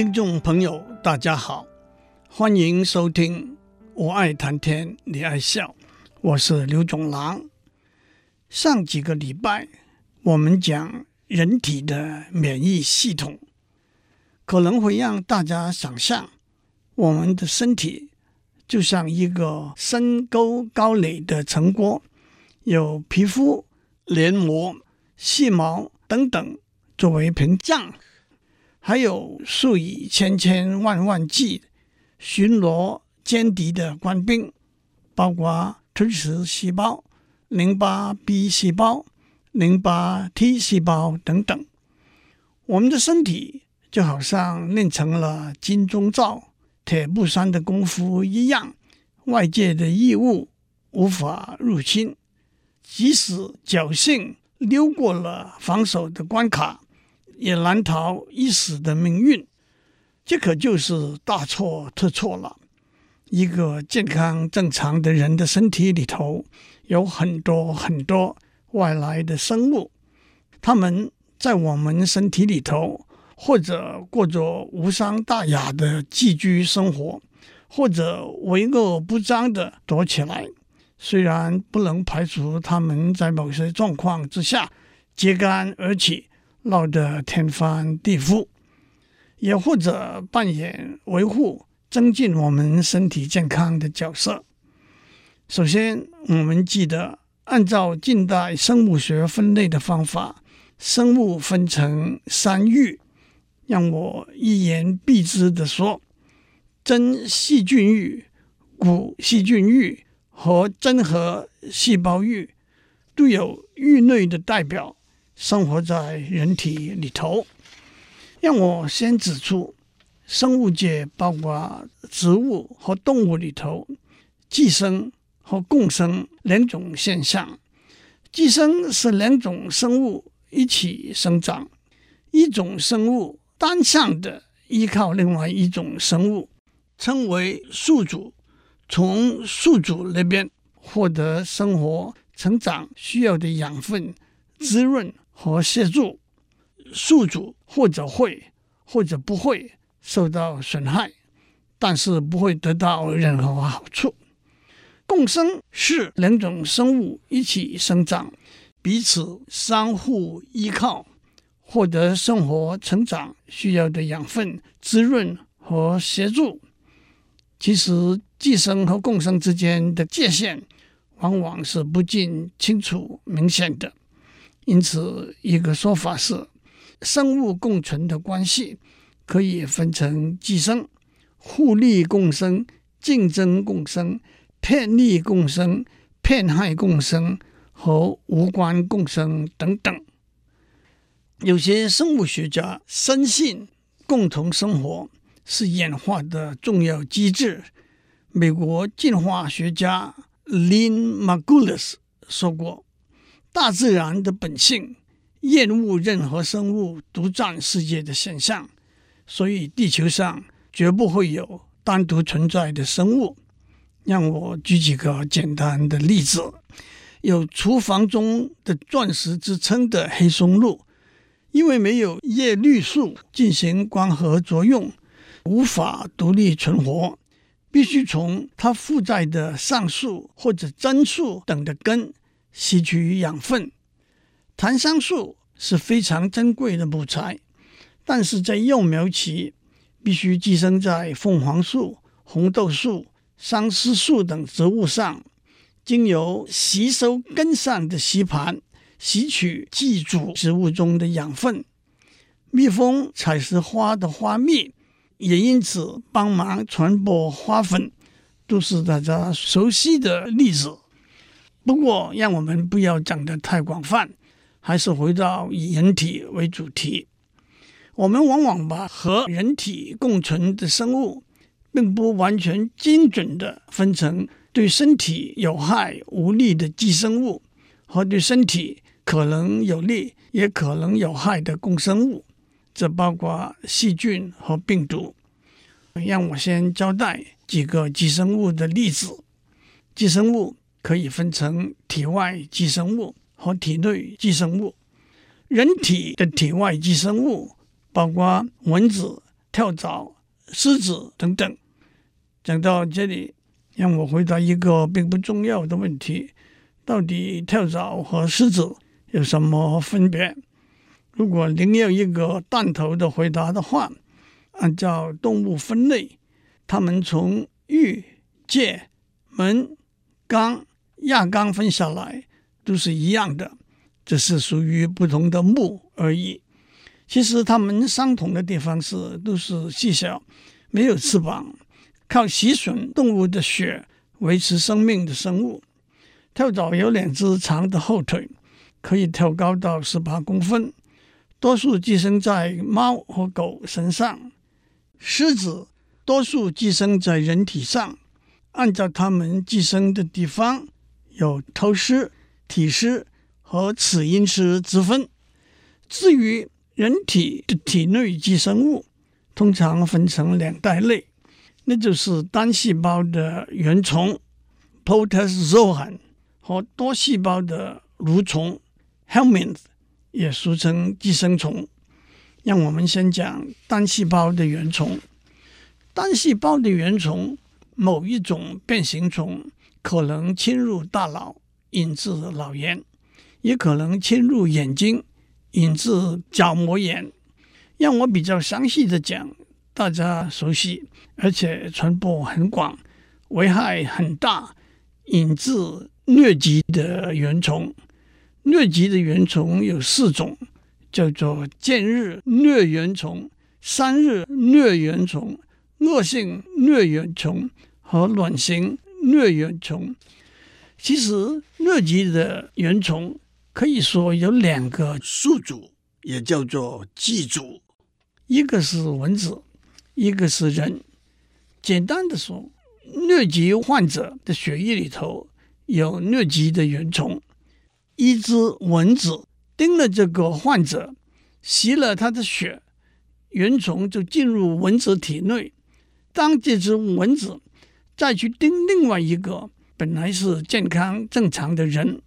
听众朋友，大家好，欢迎收听《我爱谈天，你爱笑》，我是刘总郎。上几个礼拜，我们讲人体的免疫系统，可能会让大家想象，我们的身体就像一个深沟高垒的城郭，有皮肤、黏膜、细毛等等作为屏障。还有数以千千万万计巡逻歼敌的官兵，包括吞噬细胞、淋巴 B 细胞、淋巴 T 细胞等等。我们的身体就好像练成了金钟罩铁布衫的功夫一样，外界的异物无法入侵，即使侥幸溜过了防守的关卡。也难逃一死的命运，这可就是大错特错了。一个健康正常的人的身体里头有很多很多外来的生物，他们在我们身体里头，或者过着无伤大雅的寄居生活，或者为恶不彰的躲起来。虽然不能排除他们在某些状况之下揭竿而起。闹得天翻地覆，也或者扮演维护、增进我们身体健康的角色。首先，我们记得按照近代生物学分类的方法，生物分成三域。让我一言蔽之的说，真细菌域、古细菌域和真核细胞域都有域内的代表。生活在人体里头，让我先指出，生物界包括植物和动物里头，寄生和共生两种现象。寄生是两种生物一起生长，一种生物单向的依靠另外一种生物，称为宿主，从宿主那边获得生活成长需要的养分、滋润。和协助宿主或者会或者不会受到损害，但是不会得到任何好处。共生是两种生物一起生长，彼此相互依靠，获得生活成长需要的养分、滋润和协助。其实，寄生和共生之间的界限往往是不尽清楚、明显的。因此，一个说法是，生物共存的关系可以分成寄生、互利共生、竞争共生、骗利共生、骗害共生和无关共生等等。有些生物学家深信，共同生活是演化的重要机制。美国进化学家 Lin Margulis 说过。大自然的本性厌恶任何生物独占世界的现象，所以地球上绝不会有单独存在的生物。让我举几个简单的例子：有“厨房中的钻石”之称的黑松露，因为没有叶绿素进行光合作用，无法独立存活，必须从它附载的上树或者针树等的根。吸取养分，檀香树是非常珍贵的木材，但是在幼苗期必须寄生在凤凰树、红豆树、桑丝树等植物上，经由吸收根上的吸盘吸取寄主植物中的养分。蜜蜂采食花的花蜜，也因此帮忙传播花粉，都是大家熟悉的例子。不过，让我们不要讲得太广泛，还是回到以人体为主题。我们往往把和人体共存的生物，并不完全精准地分成对身体有害无利的寄生物和对身体可能有利也可能有害的共生物，这包括细菌和病毒。让我先交代几个寄生物的例子：寄生物。可以分成体外寄生物和体内寄生物。人体的体外寄生物包括蚊子、跳蚤、虱子等等。讲到这里，让我回答一个并不重要的问题：到底跳蚤和虱子有什么分别？如果您要一个弹头的回答的话，按照动物分类，它们从玉、介、门、纲、亚纲分下来都是一样的，只是属于不同的目而已。其实它们相同的地方是，都是细小、没有翅膀、靠吸吮动物的血维持生命的生物。跳蚤有两只长的后腿，可以跳高到十八公分。多数寄生在猫和狗身上，虱子多数寄生在人体上。按照它们寄生的地方，有头虱、体虱和齿龈虱之分。至于人体的体内寄生物，通常分成两大类，那就是单细胞的原虫 （Protozoan） 和多细胞的蠕虫 （Helminth）。也俗称寄生虫。让我们先讲单细胞的原虫。单细胞的原虫，某一种变形虫可能侵入大脑，引致脑炎；也可能侵入眼睛，引致角膜炎。让我比较详细的讲，大家熟悉而且传播很广、危害很大、引致疟疾的原虫。疟疾的原虫有四种，叫做间日疟原虫、三日疟原虫、恶性疟原虫和卵形疟原虫。其实疟疾的原虫可以说有两个宿主，也叫做寄主，一个是蚊子，一个是人。简单的说，疟疾患者的血液里头有疟疾的原虫。一只蚊子叮了这个患者，吸了他的血，原虫就进入蚊子体内。当这只蚊子再去叮另外一个本来是健康正常的人，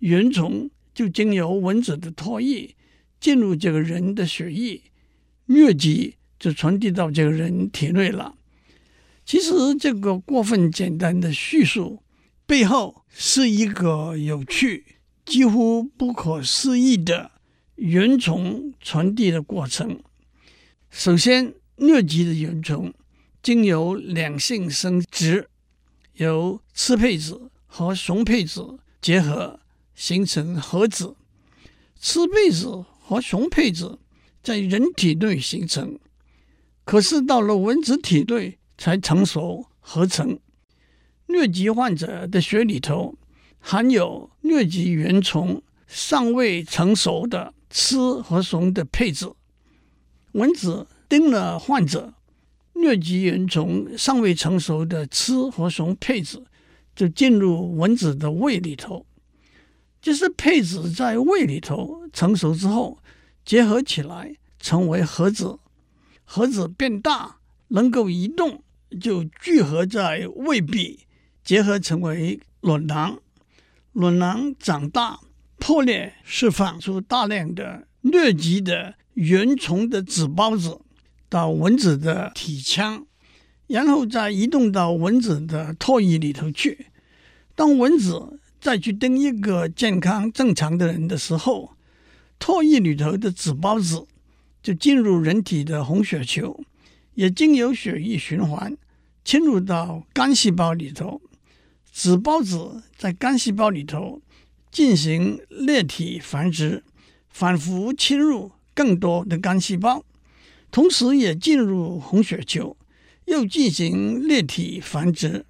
原虫就经由蚊子的唾液进入这个人的血液，疟疾就传递到这个人体内了。其实这个过分简单的叙述背后是一个有趣。几乎不可思议的原虫传递的过程。首先，疟疾的原虫经由两性生殖，由雌配子和雄配子结合形成合子。雌配子和雄配子在人体内形成，可是到了蚊子体内才成熟合成。疟疾患者的血里头。含有疟疾原虫尚未成熟的雌和雄的配子，蚊子叮了患者，疟疾原虫尚未成熟的雌和雄配子就进入蚊子的胃里头。就是配子在胃里头成熟之后，结合起来成为合子，合子变大能够移动，就聚合在胃壁，结合成为卵囊。卵囊长大破裂，释放出大量的疟疾的原虫的子孢子到蚊子的体腔，然后再移动到蚊子的唾液里头去。当蚊子再去叮一个健康正常的人的时候，唾液里头的子孢子就进入人体的红血球，也经由血液循环侵入到肝细胞里头。子孢子在肝细胞里头进行裂体繁殖，反复侵入更多的肝细胞，同时也进入红血球，又进行裂体繁殖。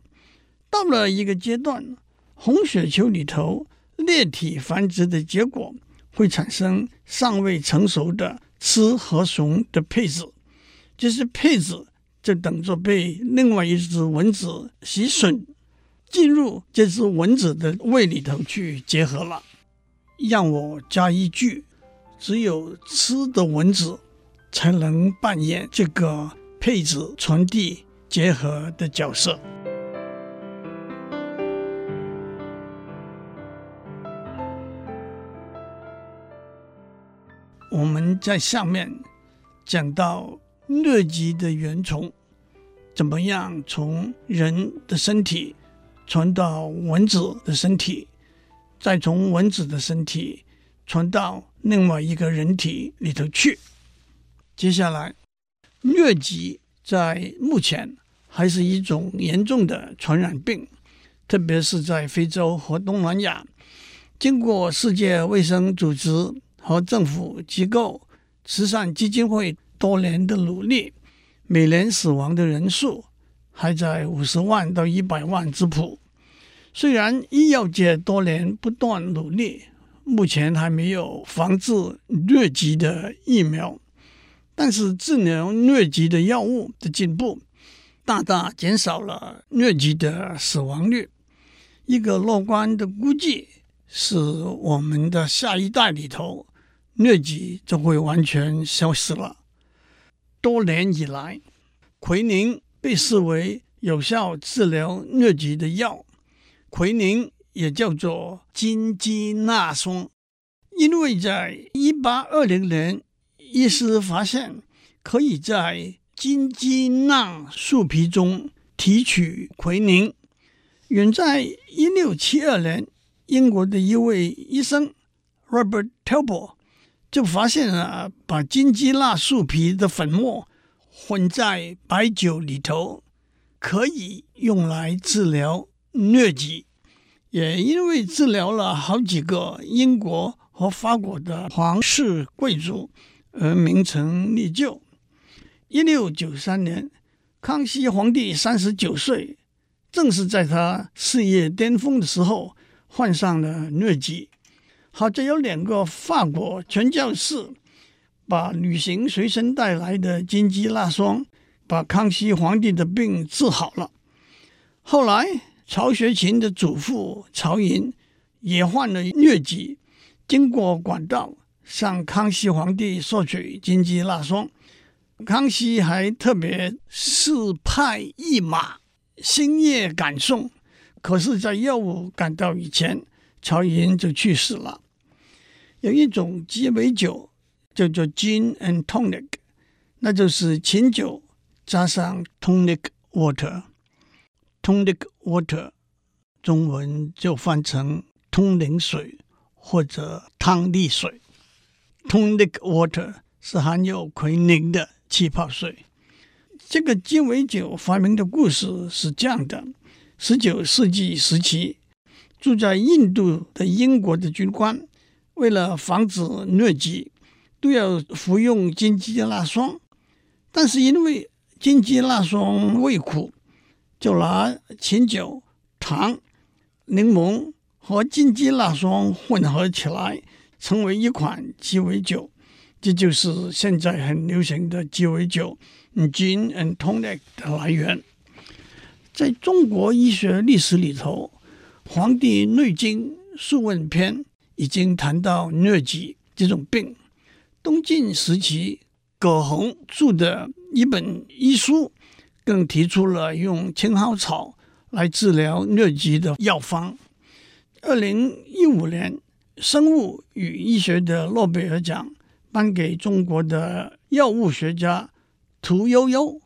到了一个阶段，红血球里头裂体繁殖的结果会产生尚未成熟的雌和雄的配子，就是配子就等着被另外一只蚊子吸吮。进入这只蚊子的胃里头去结合了。让我加一句：只有吃的蚊子才能扮演这个配子传递结合的角色。我们在下面讲到疟疾的原虫怎么样从人的身体传到蚊子的身体，再从蚊子的身体传到另外一个人体里头去。接下来，疟疾在目前还是一种严重的传染病，特别是在非洲和东南亚。经过世界卫生组织和政府机构、慈善基金会多年的努力，每年死亡的人数还在五十万到一百万之谱。虽然医药界多年不断努力，目前还没有防治疟疾的疫苗，但是治疗疟疾的药物的进步，大大减少了疟疾的死亡率。一个乐观的估计。是我们的下一代里头，疟疾就会完全消失了。多年以来，奎宁被视为有效治疗疟疾的药。奎宁也叫做金鸡纳霜，因为在一八二零年，医师发现可以在金鸡纳树皮中提取奎宁。远在一六七二年。英国的一位医生 Robert Talbot 就发现了，把金鸡纳树皮的粉末混在白酒里头，可以用来治疗疟疾。也因为治疗了好几个英国和法国的皇室贵族，而名成利就。一六九三年，康熙皇帝三十九岁，正是在他事业巅峰的时候。患上了疟疾，好在有两个法国传教士把旅行随身带来的金鸡纳霜，把康熙皇帝的病治好了。后来曹雪芹的祖父曹寅也患了疟疾，经过管道向康熙皇帝索取金鸡纳霜，康熙还特别赐派一马星夜赶送。可是，在药物赶到以前，曹寅就去世了。有一种鸡尾酒叫做 Gin and Tonic，那就是琴酒加上 Tonic Water。Tonic Water 中文就翻成通灵水或者汤力水。Tonic Water 是含有奎宁的气泡水。这个鸡尾酒发明的故事是这样的。十九世纪时期，住在印度的英国的军官，为了防止疟疾，都要服用金鸡纳霜。但是因为金鸡纳霜味苦，就拿琴酒、糖、柠檬和金鸡纳霜混合起来，成为一款鸡尾酒。这就是现在很流行的鸡尾酒 Gin and Tonic 的来源。在中国医学历史里头，《黄帝内经·素问篇》已经谈到疟疾这种病。东晋时期，葛洪著的一本医书更提出了用青蒿草来治疗疟疾的药方。二零一五年，生物与医学的诺贝尔奖颁给中国的药物学家屠呦呦。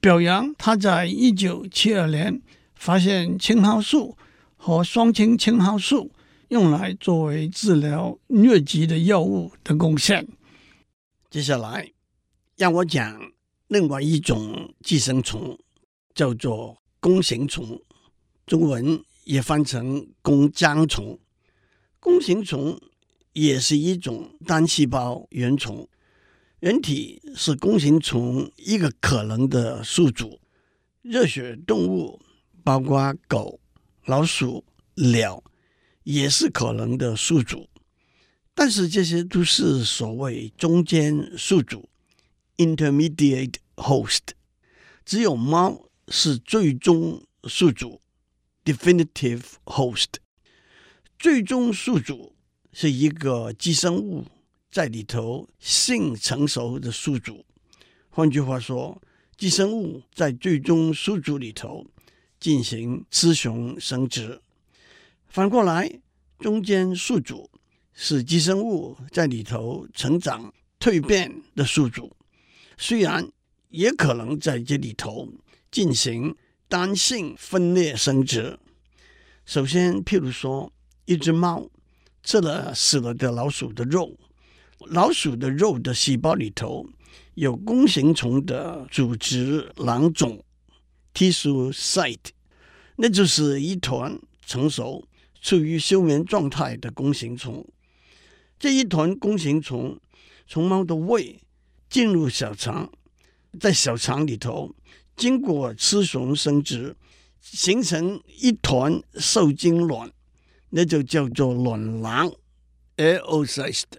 表扬他在一九七二年发现青蒿素和双氢青蒿素用来作为治疗疟疾的药物的贡献。接下来让我讲另外一种寄生虫，叫做弓形虫，中文也翻成弓浆虫。弓形虫也是一种单细胞原虫。人体是弓形虫一个可能的宿主，热血动物包括狗、老鼠、鸟也是可能的宿主，但是这些都是所谓中间宿主 （intermediate host），只有猫是最终宿主 （definitive host）。最终宿主是一个寄生物。在里头性成熟的宿主，换句话说，寄生物在最终宿主里头进行雌雄生殖。反过来，中间宿主是寄生物在里头成长蜕变的宿主。虽然也可能在这里头进行单性分裂生殖。首先，譬如说，一只猫吃了死了的老鼠的肉，老鼠的肉的细胞里头有弓形虫的组织囊肿 （tissue site），那就是一团成熟、处于休眠状态的弓形虫。这一团弓形虫从猫的胃进入小肠，在小肠里头经过雌雄生殖。形成一团受精卵，那就叫做卵囊 a o c y s t。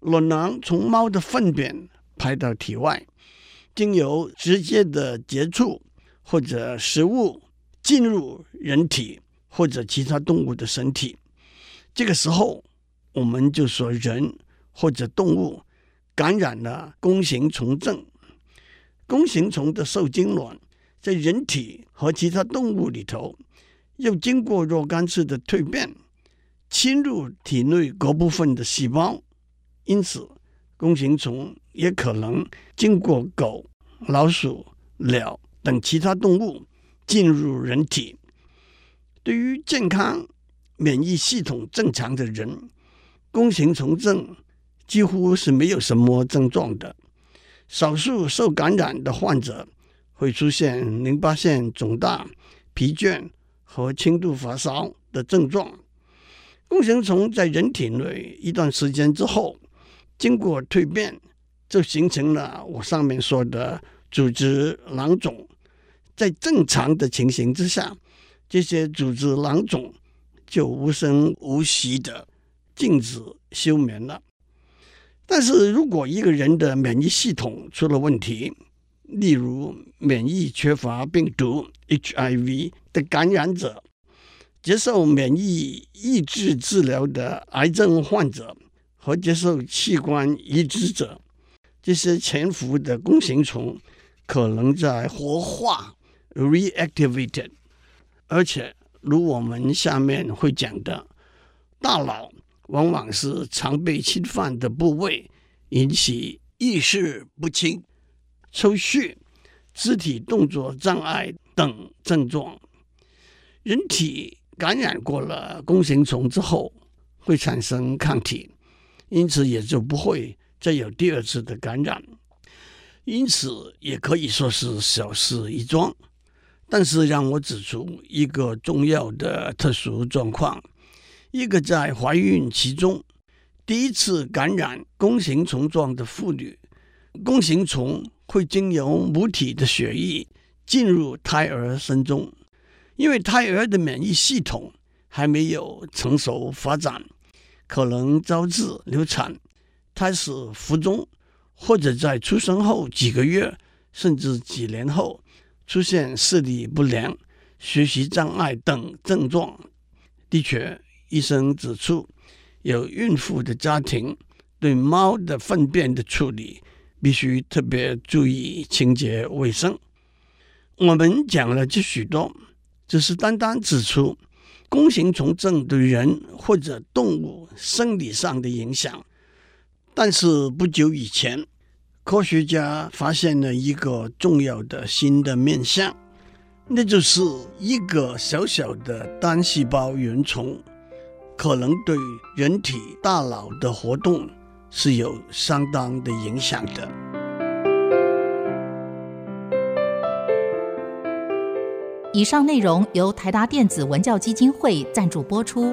卵囊从猫的粪便排到体外，经由直接的接触或者食物进入人体或者其他动物的身体。这个时候，我们就说人或者动物感染了弓形虫症。弓形虫的受精卵。在人体和其他动物里头，又经过若干次的蜕变，侵入体内各部分的细胞，因此弓形虫也可能经过狗、老鼠、鸟等其他动物进入人体。对于健康、免疫系统正常的人，弓形虫症几乎是没有什么症状的。少数受感染的患者。会出现淋巴腺肿大、疲倦和轻度发烧的症状。弓形虫在人体内一段时间之后，经过蜕变，就形成了我上面说的组织囊肿。在正常的情形之下，这些组织囊肿就无声无息的静止休眠了。但是如果一个人的免疫系统出了问题，例如，免疫缺乏病毒 （HIV） 的感染者，接受免疫抑制治疗的癌症患者和接受器官移植者，这些潜伏的弓形虫可能在活化 （reactivated）。而且，如我们下面会讲的，大脑往往是常被侵犯的部位，引起意识不清。抽搐、肢体动作障碍等症状，人体感染过了弓形虫之后，会产生抗体，因此也就不会再有第二次的感染。因此，也可以说是小事一桩。但是，让我指出一个重要的特殊状况：一个在怀孕期中第一次感染弓形虫状的妇女，弓形虫。会经由母体的血液进入胎儿身中，因为胎儿的免疫系统还没有成熟发展，可能招致流产、胎死腹中，或者在出生后几个月甚至几年后出现视力不良、学习障碍等症状。的确，医生指出，有孕妇的家庭对猫的粪便的处理。必须特别注意清洁卫生。我们讲了这许多，只是单单指出弓形虫症对人或者动物生理上的影响。但是不久以前，科学家发现了一个重要的新的面相，那就是一个小小的单细胞原虫可能对人体大脑的活动。是有相当的影响的。以上内容由台达电子文教基金会赞助播出。